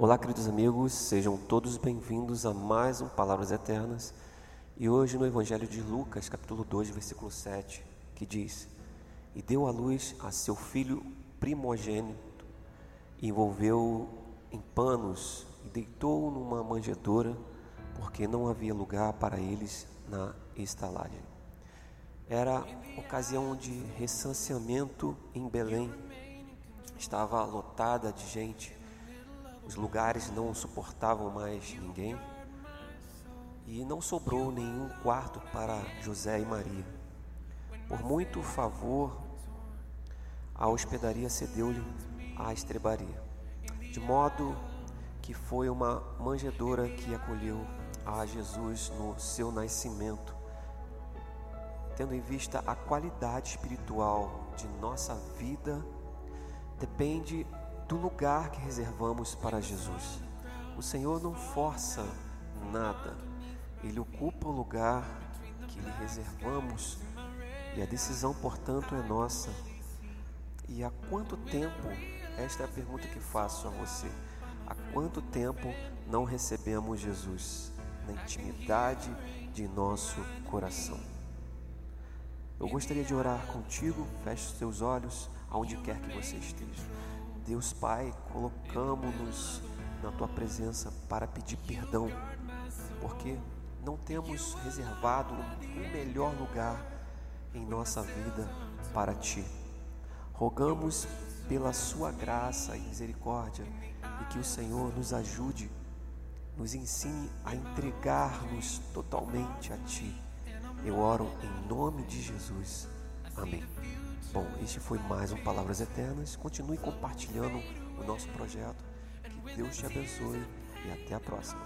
Olá, queridos amigos, sejam todos bem-vindos a mais um Palavras Eternas. E hoje no Evangelho de Lucas, capítulo 2, versículo 7, que diz: E deu à luz a seu filho primogênito, e envolveu-o em panos e deitou-o numa manjedoura, porque não havia lugar para eles na estalagem. Era ocasião de recenseamento em Belém. Estava lotada de gente os lugares não suportavam mais ninguém e não sobrou nenhum quarto para José e Maria. Por muito favor, a hospedaria cedeu-lhe a estrebaria, de modo que foi uma manjedoura que acolheu a Jesus no seu nascimento, tendo em vista a qualidade espiritual de nossa vida, depende do lugar que reservamos para Jesus. O Senhor não força nada, Ele ocupa o lugar que lhe reservamos e a decisão, portanto, é nossa. E há quanto tempo, esta é a pergunta que faço a você, há quanto tempo não recebemos Jesus na intimidade de nosso coração? Eu gostaria de orar contigo, feche os teus olhos, aonde quer que você esteja. Deus Pai, colocamos-nos na tua presença para pedir perdão, porque não temos reservado o melhor lugar em nossa vida para ti. Rogamos pela sua graça e misericórdia e que o Senhor nos ajude, nos ensine a entregar-nos totalmente a ti. Eu oro em nome de Jesus. Amém. Bom, este foi mais um Palavras Eternas. Continue compartilhando o nosso projeto. Que Deus te abençoe e até a próxima.